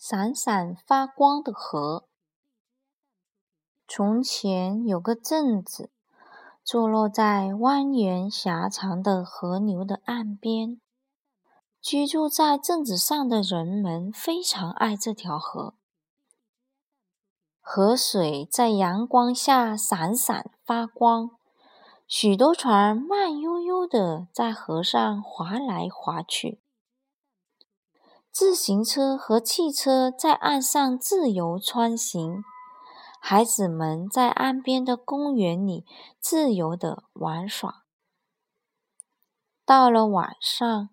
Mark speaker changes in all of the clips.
Speaker 1: 闪闪发光的河。从前有个镇子，坐落在蜿蜒狭长的河流的岸边。居住在镇子上的人们非常爱这条河。河水在阳光下闪闪发光，许多船慢悠悠地在河上划来划去。自行车和汽车在岸上自由穿行，孩子们在岸边的公园里自由地玩耍。到了晚上，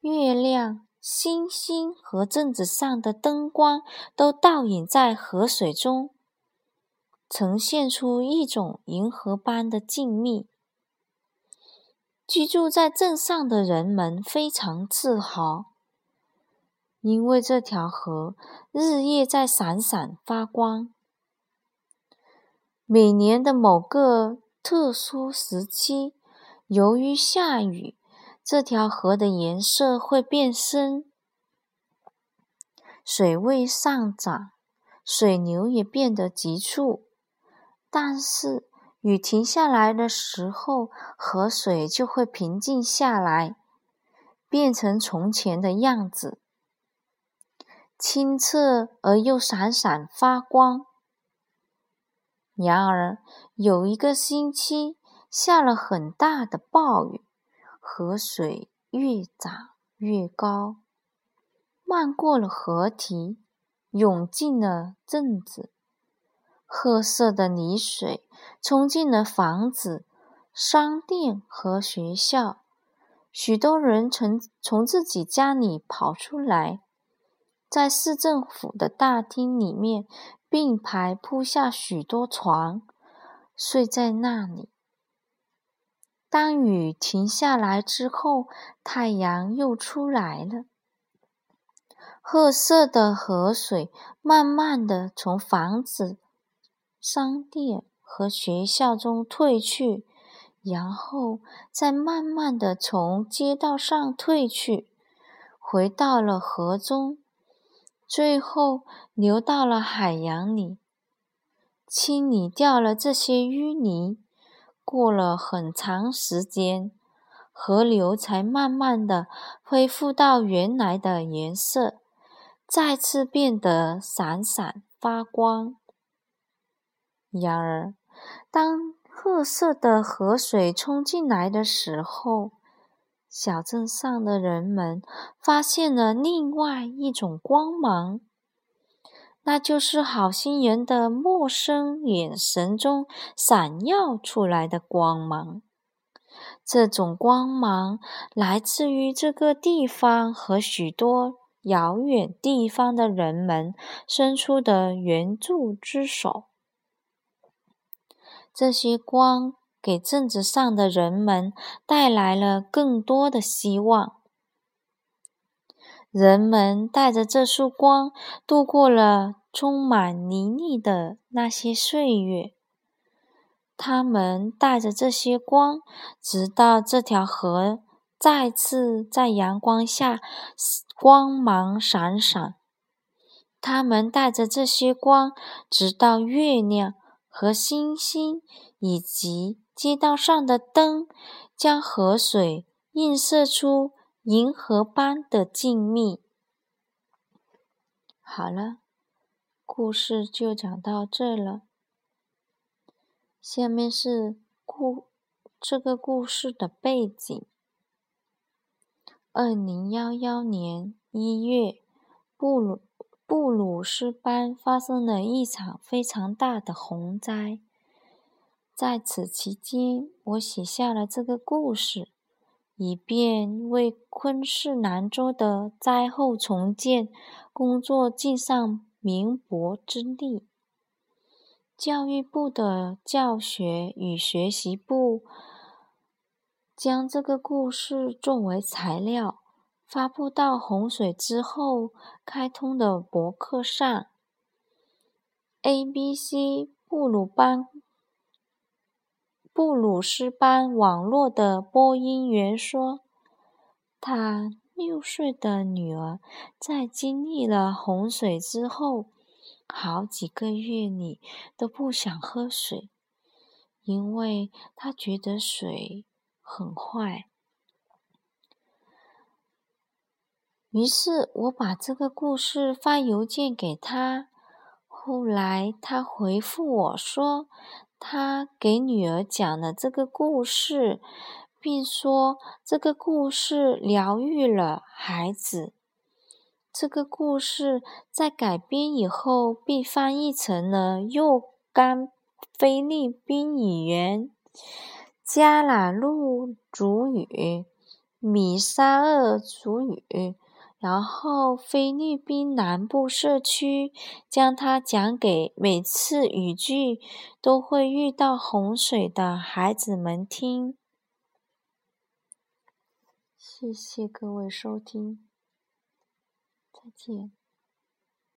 Speaker 1: 月亮、星星和镇子上的灯光都倒影在河水中，呈现出一种银河般的静谧。居住在镇上的人们非常自豪，因为这条河日夜在闪闪发光。每年的某个特殊时期，由于下雨。这条河的颜色会变深，水位上涨，水流也变得急促。但是雨停下来的时候，河水就会平静下来，变成从前的样子，清澈而又闪闪发光。然而，有一个星期下了很大的暴雨。河水越涨越高，漫过了河堤，涌进了镇子。褐色的泥水冲进了房子、商店和学校。许多人从从自己家里跑出来，在市政府的大厅里面并排铺下许多床，睡在那里。当雨停下来之后，太阳又出来了。褐色的河水慢慢的从房子、商店和学校中退去，然后再慢慢的从街道上退去，回到了河中，最后流到了海洋里，清理掉了这些淤泥。过了很长时间，河流才慢慢的恢复到原来的颜色，再次变得闪闪发光。然而，当褐色的河水冲进来的时候，小镇上的人们发现了另外一种光芒。那就是好心人的陌生眼神中闪耀出来的光芒。这种光芒来自于这个地方和许多遥远地方的人们伸出的援助之手。这些光给镇子上的人们带来了更多的希望。人们带着这束光度过了充满泥泞的那些岁月。他们带着这些光，直到这条河再次在阳光下光芒闪闪。他们带着这些光，直到月亮和星星以及街道上的灯，将河水映射出。银河般的静谧。好了，故事就讲到这了。下面是故这个故事的背景：二零幺幺年一月，布鲁布鲁斯班发生了一场非常大的洪灾。在此期间，我写下了这个故事。以便为昆士兰州的灾后重建工作尽上绵薄之力。教育部的教学与学习部将这个故事作为材料，发布到洪水之后开通的博客上。ABC 布鲁班。布鲁斯班网络的播音员说：“他六岁的女儿在经历了洪水之后，好几个月里都不想喝水，因为她觉得水很坏。于是我把这个故事发邮件给他，后来他回复我说，他给女儿讲了这个故事，并说这个故事疗愈了孩子。这个故事在改编以后被翻译成了若干菲律宾语言、加拉路族语、米沙尔族语。然后，菲律宾南部社区将它讲给每次雨季都会遇到洪水的孩子们听。谢谢各位收听，再见。